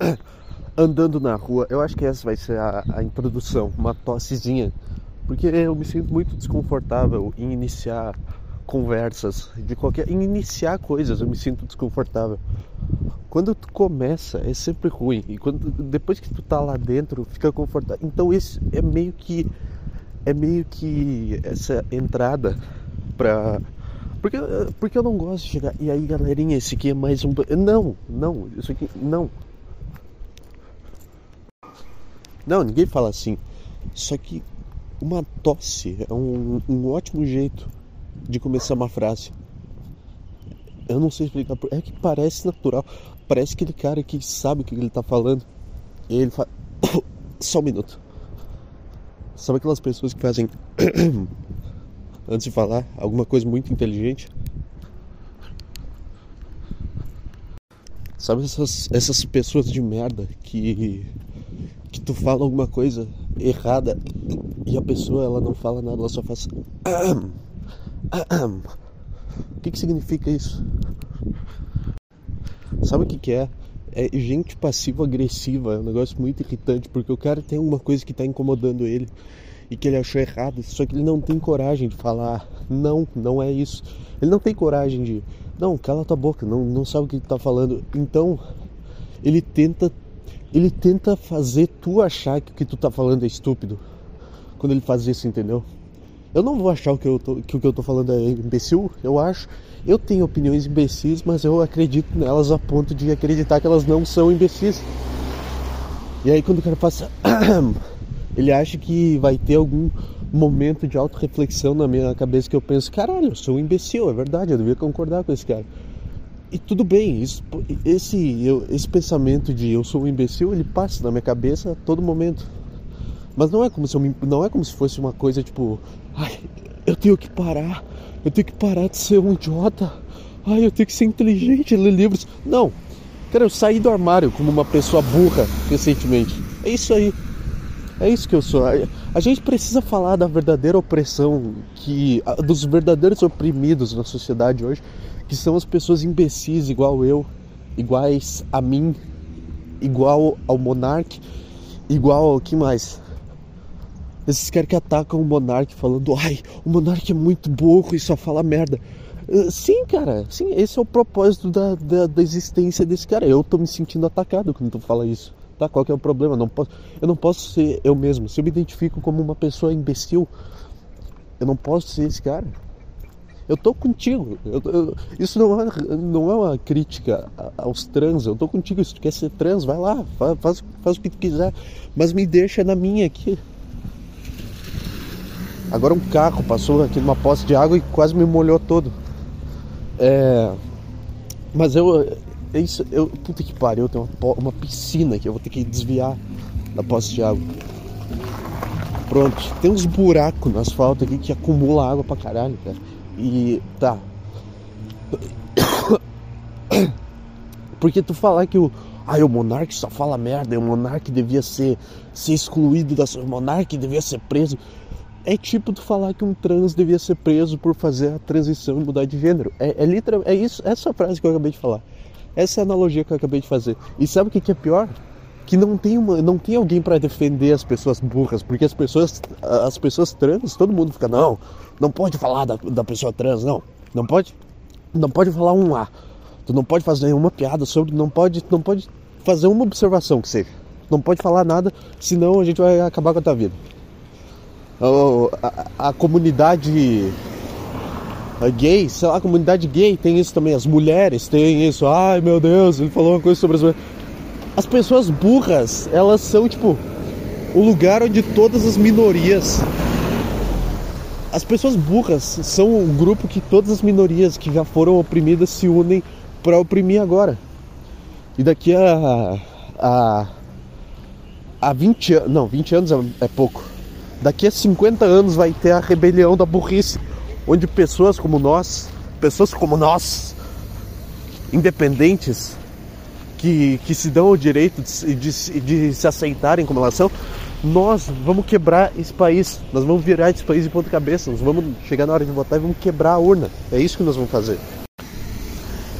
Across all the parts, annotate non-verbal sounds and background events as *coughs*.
*coughs* andando na rua. Eu acho que essa vai ser a, a introdução, uma tossezinha. Porque eu me sinto muito desconfortável em iniciar conversas de qualquer em iniciar coisas eu me sinto desconfortável quando tu começa é sempre ruim e quando depois que tu tá lá dentro fica confortável então esse é meio que é meio que essa entrada pra porque, porque eu não gosto de chegar e aí galerinha esse aqui é mais um não não isso aqui não não ninguém fala assim só que uma tosse é um, um ótimo jeito de começar uma frase. Eu não sei explicar, é que parece natural. Parece aquele cara que sabe o que ele tá falando. E ele fala. *coughs* Só um minuto. Sabe aquelas pessoas que fazem. *coughs* antes de falar alguma coisa muito inteligente? Sabe essas, essas pessoas de merda que. Tu fala alguma coisa errada e a pessoa ela não fala nada, ela só faz. O que, que significa isso? Sabe o que, que é? É gente passivo-agressiva, é um negócio muito irritante, porque o cara tem alguma coisa que está incomodando ele e que ele achou errado, só que ele não tem coragem de falar, não, não é isso. Ele não tem coragem de, não, cala tua boca, não, não sabe o que está falando. Então, ele tenta, ele tenta fazer tu achar que o que tu está falando é estúpido. Quando ele faz isso, entendeu? Eu não vou achar que, eu tô, que o que eu tô falando é imbecil, eu acho. Eu tenho opiniões imbecis, mas eu acredito nelas a ponto de acreditar que elas não são imbecis. E aí quando o cara passa. *clears throat* ele acha que vai ter algum momento de auto-reflexão na minha cabeça que eu penso, caralho, eu sou um imbecil, é verdade, eu devia concordar com esse cara. E tudo bem, isso, esse, eu, esse pensamento de eu sou um imbecil, ele passa na minha cabeça a todo momento. Mas não é como se eu, não é como se fosse uma coisa tipo, ai, eu tenho que parar, eu tenho que parar de ser um idiota. Ai, eu tenho que ser inteligente, ler livros. Não. Cara, eu saí do armário como uma pessoa burra recentemente. É isso aí. É isso que eu sou. A gente precisa falar da verdadeira opressão que dos verdadeiros oprimidos na sociedade hoje, que são as pessoas imbecis igual eu, iguais a mim, igual ao monarca, igual ao que mais? Esses caras que atacam o Monark falando, ai, o Monark é muito burro e só fala merda. Uh, sim, cara, sim, esse é o propósito da, da, da, existência desse cara. Eu tô me sentindo atacado quando tu fala isso. Tá? Qual que é o problema? Não posso, eu não posso ser eu mesmo. Se eu me identifico como uma pessoa imbecil, eu não posso ser esse cara. Eu tô contigo. Eu, eu, isso não é, não é uma crítica aos trans. Eu tô contigo. Se tu quer ser trans, vai lá, faz, faz, o que tu quiser. Mas me deixa na minha aqui. Agora um carro passou aqui numa poça de água e quase me molhou todo. É... Mas eu. É isso, eu. Puta que pariu, tenho uma, uma piscina que eu vou ter que desviar da poça de água. Pronto, tem uns buracos no asfalto aqui que acumula água pra caralho, cara. E tá. Porque tu falar que o. Ai, o Monark só fala merda, o Monark devia ser, ser excluído da. O Monark devia ser preso. É tipo tu falar que um trans devia ser preso por fazer a transição e mudar de gênero. É, é literal, é isso, essa frase que eu acabei de falar. Essa é a analogia que eu acabei de fazer. E sabe o que, que é pior? Que não tem, uma, não tem alguém para defender as pessoas burras, porque as pessoas, as pessoas trans, todo mundo fica, não, não pode falar da, da pessoa trans, não. Não pode, não pode falar um A. Tu não pode fazer nenhuma piada sobre, não pode, não pode fazer uma observação que seja. Não pode falar nada, senão a gente vai acabar com a tua vida a, a, comunidade gay, sei lá, a comunidade gay tem isso também, as mulheres têm isso. Ai meu Deus, ele falou uma coisa sobre as mulheres. As pessoas burras, elas são tipo o lugar onde todas as minorias. As pessoas burras são um grupo que todas as minorias que já foram oprimidas se unem para oprimir agora. E daqui a, a, a 20 anos, não, 20 anos é, é pouco Daqui a 50 anos vai ter a rebelião da burrice, onde pessoas como nós, pessoas como nós, independentes, que, que se dão o direito de, de, de se aceitarem como são, nós vamos quebrar esse país, nós vamos virar esse país de ponta cabeça, nós vamos chegar na hora de votar e vamos quebrar a urna. É isso que nós vamos fazer.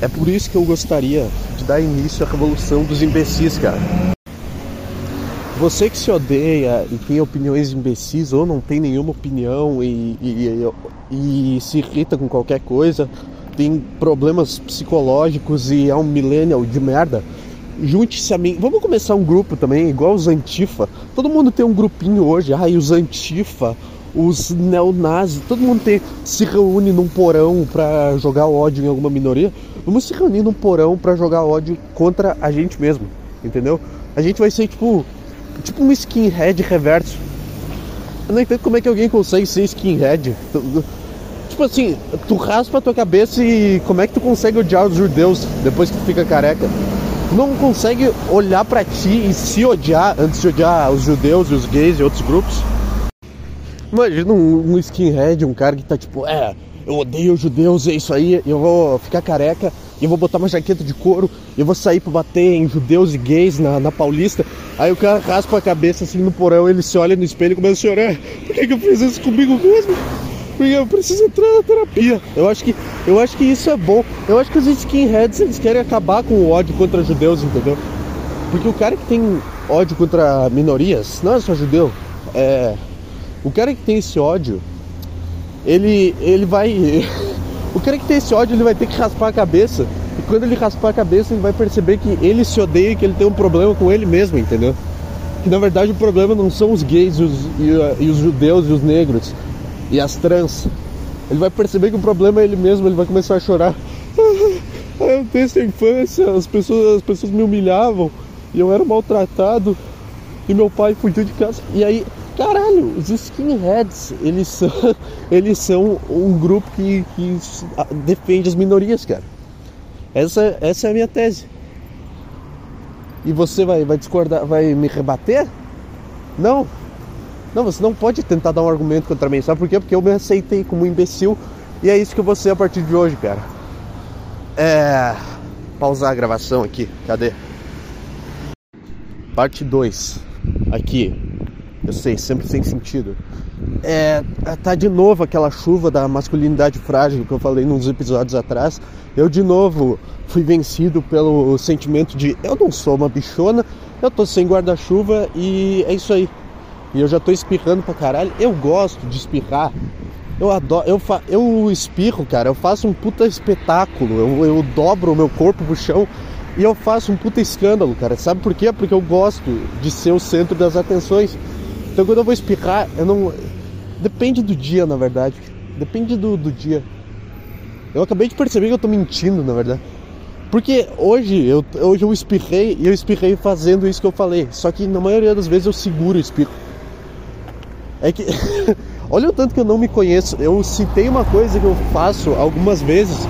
É por isso que eu gostaria de dar início à revolução dos imbecis, cara. Você que se odeia e tem opiniões imbecis ou não tem nenhuma opinião e, e, e, e se irrita com qualquer coisa, tem problemas psicológicos e é um millennial de merda, junte-se a mim. Vamos começar um grupo também, igual os Antifa. Todo mundo tem um grupinho hoje. Ai, os Antifa, os neonazis, todo mundo tem, se reúne num porão para jogar ódio em alguma minoria. Vamos se reunir num porão para jogar ódio contra a gente mesmo, entendeu? A gente vai ser tipo, tipo um skinhead reverso. Eu não entendo como é que alguém consegue ser skinhead. Tipo assim, tu raspa a tua cabeça e como é que tu consegue odiar os judeus depois que tu fica careca? Tu não consegue olhar para ti e se odiar antes de odiar os judeus e os gays e outros grupos? Imagina um, um skinhead, um cara que tá tipo, é, eu odeio os judeus, é isso aí, eu vou ficar careca, eu vou botar uma jaqueta de couro, eu vou sair pra bater em judeus e gays na, na Paulista. Aí o cara raspa a cabeça assim no porão, ele se olha no espelho e começa a chorar. Por que, que eu fiz isso comigo mesmo? Porque eu preciso entrar na terapia. Eu acho que, eu acho que isso é bom. Eu acho que os skinheads eles querem acabar com o ódio contra judeus, entendeu? Porque o cara que tem ódio contra minorias não é só judeu, é o cara que tem esse ódio, ele, ele vai. *laughs* o cara que tem esse ódio, ele vai ter que raspar a cabeça. E quando ele raspar a cabeça, ele vai perceber que ele se odeia e que ele tem um problema com ele mesmo, entendeu? Que na verdade o problema não são os gays e os, e, e os judeus e os negros e as trans. Ele vai perceber que o problema é ele mesmo, ele vai começar a chorar. *laughs* eu tenho essa infância, as pessoas, as pessoas me humilhavam e eu era maltratado e meu pai fugiu de casa. E aí Caralho, os skinheads, eles são, *laughs* eles são um grupo que, que defende as minorias, cara. Essa, essa é a minha tese. E você vai, vai discordar, vai me rebater? Não. Não, você não pode tentar dar um argumento contra mim. Sabe por quê? Porque eu me aceitei como um imbecil. E é isso que eu vou ser a partir de hoje, cara. É. Pausar a gravação aqui. Cadê? Parte 2. Aqui. Eu sei, sempre sem sentido. É, tá de novo aquela chuva da masculinidade frágil que eu falei nos episódios atrás. Eu de novo fui vencido pelo sentimento de eu não sou uma bichona, eu tô sem guarda-chuva e é isso aí. E eu já tô espirrando pra caralho. Eu gosto de espirrar. Eu adoro, eu, fa, eu espirro, cara. Eu faço um puta espetáculo. Eu, eu dobro o meu corpo pro chão e eu faço um puta escândalo, cara. Sabe por quê? Porque eu gosto de ser o centro das atenções. Então quando eu vou espirrar, eu não. Depende do dia, na verdade. Depende do, do dia. Eu acabei de perceber que eu tô mentindo, na verdade. Porque hoje eu, hoje eu espirrei e eu espirrei fazendo isso que eu falei. Só que na maioria das vezes eu seguro o espirro. É que. *laughs* Olha o tanto que eu não me conheço. Eu citei uma coisa que eu faço algumas vezes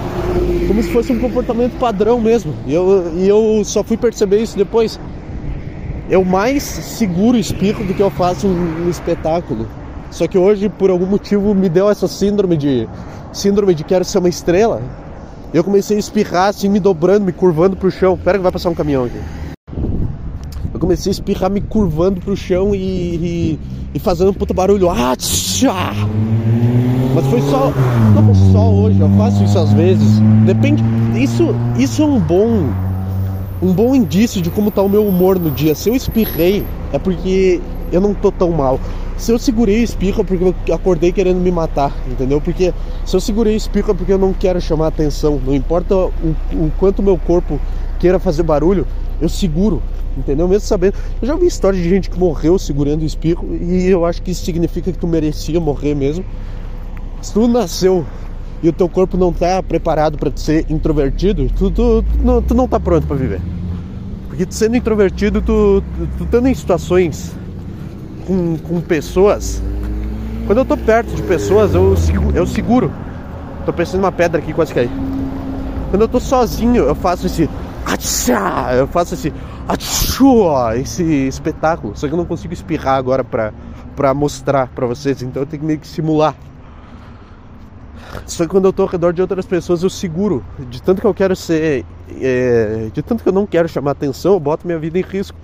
como se fosse um comportamento padrão mesmo. E eu, e eu só fui perceber isso depois eu mais seguro espirro do que eu faço um, um espetáculo. Só que hoje, por algum motivo, me deu essa síndrome de síndrome de quero ser uma estrela. Eu comecei a espirrar assim, me dobrando, me curvando pro chão. Pera que vai passar um caminhão aqui. Eu comecei a espirrar me curvando pro chão e, e, e fazendo um puta barulho. Ah, tchá! Mas foi só. Não só hoje, eu faço isso às vezes. Depende. Isso, isso é um bom um bom indício de como tá o meu humor no dia. Se eu espirrei, é porque eu não tô tão mal. Se eu segurei espirro é porque eu acordei querendo me matar, entendeu? Porque se eu segurei espirro é porque eu não quero chamar atenção. Não importa o, o quanto meu corpo queira fazer barulho, eu seguro, entendeu? Mesmo sabendo. Eu já ouvi história de gente que morreu segurando o espirro e eu acho que isso significa que tu merecia morrer mesmo. Se tu nasceu e o teu corpo não está preparado para ser introvertido, tu, tu, tu, não, tu não tá pronto para viver. Porque sendo introvertido, tu, tu, estando em situações com, com pessoas, quando eu tô perto de pessoas, eu, eu seguro. Tô pensando numa pedra aqui, quase caí. Quando eu tô sozinho, eu faço esse. Atchá, eu faço esse. Atchua, esse espetáculo. Só que eu não consigo espirrar agora pra, pra mostrar pra vocês, então eu tenho que meio que simular. Só que quando eu tô ao redor de outras pessoas, eu seguro. De tanto que eu quero ser. É, de tanto que eu não quero chamar atenção, eu boto minha vida em risco.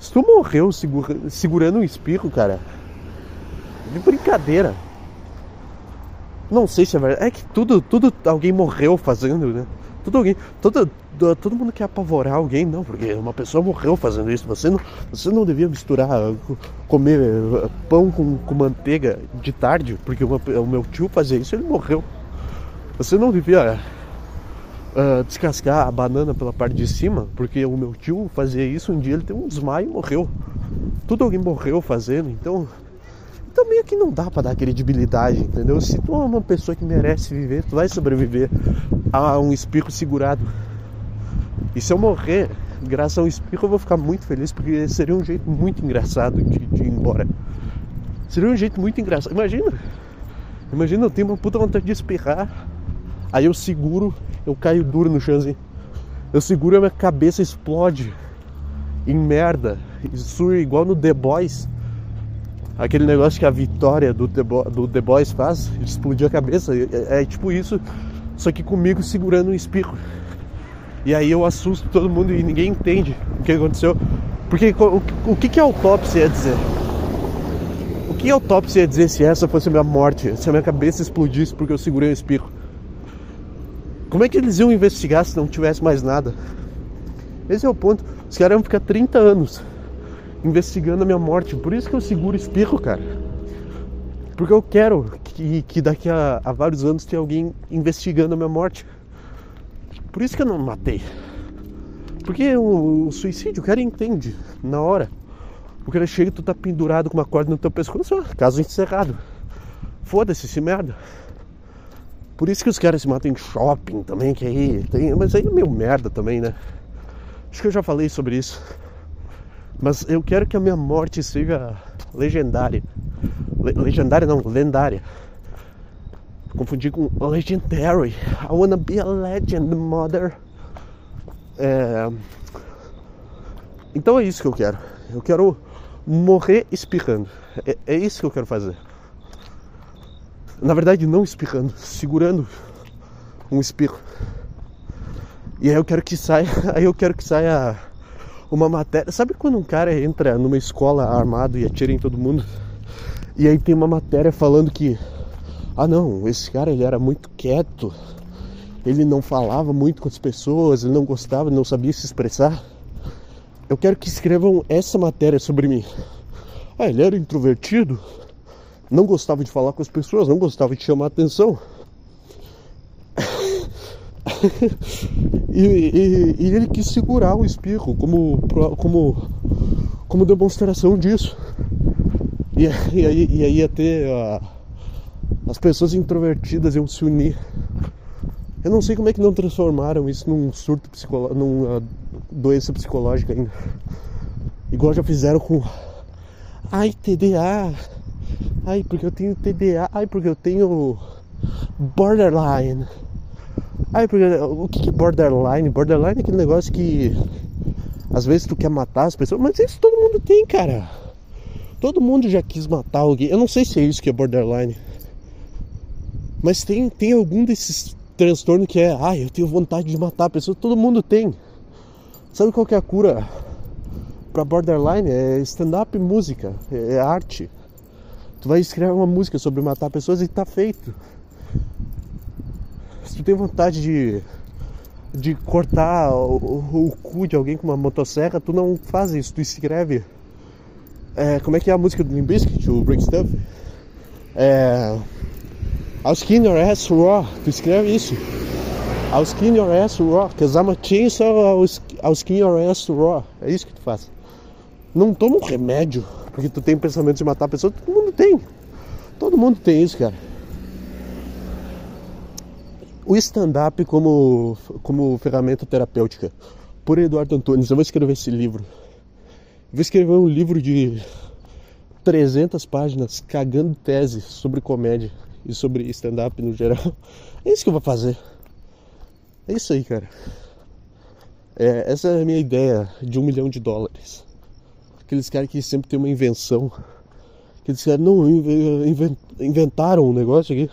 Se tu morreu segura, segurando um espirro, cara. De brincadeira. Não sei se é verdade. É que tudo, tudo alguém morreu fazendo, né? Tudo alguém. Todo, todo mundo quer apavorar alguém, não, porque uma pessoa morreu fazendo isso. Você não, você não devia misturar, comer eh, pão com, com manteiga de tarde, porque uma, o meu tio fazia isso, ele morreu. Você não devia uh, descascar a banana pela parte de cima, porque o meu tio fazia isso, um dia ele teve um desmaio e morreu. Tudo alguém morreu fazendo, então. Então meio que não dá para dar credibilidade, entendeu? Se tu é uma pessoa que merece viver, tu vai sobreviver a um espirro segurado. E se eu morrer, graças a um espirro, eu vou ficar muito feliz, porque seria um jeito muito engraçado de, de ir embora. Seria um jeito muito engraçado. Imagina, imagina eu tenho uma puta vontade de espirrar, aí eu seguro eu caio duro no chãozinho. Eu seguro e a minha cabeça explode em merda. Isso igual no The Boys. Aquele negócio que a vitória do The, Bo do The Boys faz, explodir a cabeça. É, é, tipo isso, só que comigo segurando um espirro. E aí eu assusto todo mundo e ninguém entende o que aconteceu. Porque o, o que, que a autópsia ia dizer? O que a autópsia ia dizer se essa fosse a minha morte? Se a minha cabeça explodisse porque eu segurei um espirro? Como é que eles iam investigar se não tivesse mais nada? Esse é o ponto. Os caras iam ficar 30 anos investigando a minha morte. Por isso que eu seguro espirro, cara. Porque eu quero que, que daqui a, a vários anos tenha alguém investigando a minha morte. Por isso que eu não matei. Porque o, o suicídio o cara entende na hora. O cara chega e tu tá pendurado com uma corda no teu pescoço, caso encerrado. Foda-se esse merda. Por isso que os caras se matam em shopping também, que aí tem. Mas aí é meio merda também, né? Acho que eu já falei sobre isso. Mas eu quero que a minha morte seja legendária. Le legendária não, lendária. Confundi com legendary. I wanna be a legend, mother. É... Então é isso que eu quero. Eu quero morrer espirrando. É, é isso que eu quero fazer. Na verdade, não espirrando, segurando um espirro. E aí eu quero que saia, *laughs* aí eu quero que saia uma matéria. Sabe quando um cara entra numa escola armado e atira em todo mundo? E aí tem uma matéria falando que ah não, esse cara ele era muito quieto. Ele não falava muito com as pessoas, ele não gostava, não sabia se expressar. Eu quero que escrevam essa matéria sobre mim. Ah, ele era introvertido, não gostava de falar com as pessoas, não gostava de chamar atenção. e, e, e, ele quis segurar o espirro como, como, como demonstração disso. E, e, aí, e aí ter uh, as pessoas introvertidas iam se unir. Eu não sei como é que não transformaram isso num surto psicológico, numa doença psicológica ainda. Igual já fizeram com. Ai, TDA, Ai, porque eu tenho TDA. Ai, porque eu tenho borderline. Ai, porque o que é borderline? Borderline é aquele negócio que às vezes tu quer matar as pessoas, mas isso todo mundo tem, cara. Todo mundo já quis matar alguém. Eu não sei se é isso que é borderline. Mas tem, tem algum desses transtornos que é, ai, eu tenho vontade de matar a pessoa. Todo mundo tem. Sabe qual que é a cura para borderline? É stand-up música, é arte. Tu vai escrever uma música sobre matar pessoas e tá feito. Se tu tem vontade de, de cortar o, o, o cu de alguém com uma motosserra, tu não faz isso, tu escreve. É, como é que é a música do Limbiskit, o Break Stuff? É. I'll skin your ass raw. Tu escreve isso. I'll skin your ass raw. Cause I'm a chainsaw, I'll, I'll skin your ass raw. É isso que tu faz. Não toma um remédio porque tu tem pensamento de matar a pessoa. Todo mundo tem. Todo mundo tem isso, cara. O stand-up como, como ferramenta terapêutica. Por Eduardo Antunes. Eu vou escrever esse livro. vou escrever um livro de 300 páginas cagando tese sobre comédia e sobre stand-up no geral. É isso que eu vou fazer. É isso aí, cara. É, essa é a minha ideia de um milhão de dólares aqueles caras que sempre tem uma invenção. Aqueles caras não inventaram um negócio aqui.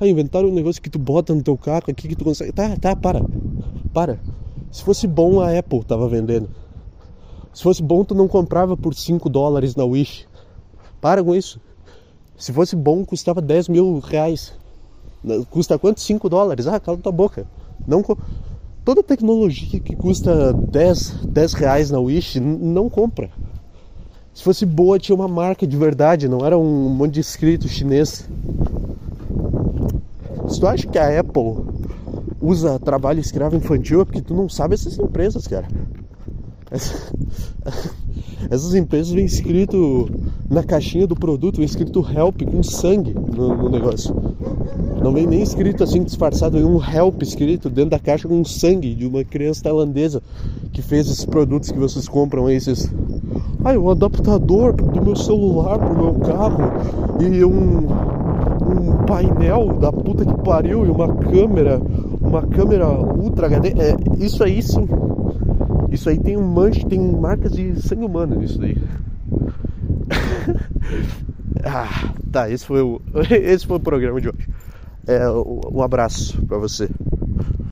Ah, inventaram um negócio que tu bota no teu carro aqui que tu consegue. Tá, tá, para. Para. Se fosse bom, a Apple tava vendendo. Se fosse bom, tu não comprava por 5 dólares na Wish. Para com isso. Se fosse bom, custava 10 mil reais. Custa quanto? 5 dólares. Ah, cala tua boca. Não, toda tecnologia que custa 10, 10 reais na Wish, não compra. Se fosse boa, tinha uma marca de verdade, não era um monte de escrito chinês. Se tu acha que a Apple usa trabalho escravo infantil, é porque tu não sabe essas empresas, cara. *laughs* Essas empresas vêm escrito na caixinha do produto, vem escrito help com sangue no, no, negócio. Não vem nem escrito assim disfarçado, vem um help escrito dentro da caixa com sangue de uma criança tailandesa que fez esses produtos que vocês compram aí, esses. Ai, um adaptador do meu celular pro meu carro e um, um painel da puta que pariu e uma câmera, uma câmera ultra HD. É, isso aí sim isso aí tem um manche, tem marcas de sangue humano nisso daí. *laughs* ah, tá, esse foi o *laughs* esse foi o programa de hoje. É, um abraço para você.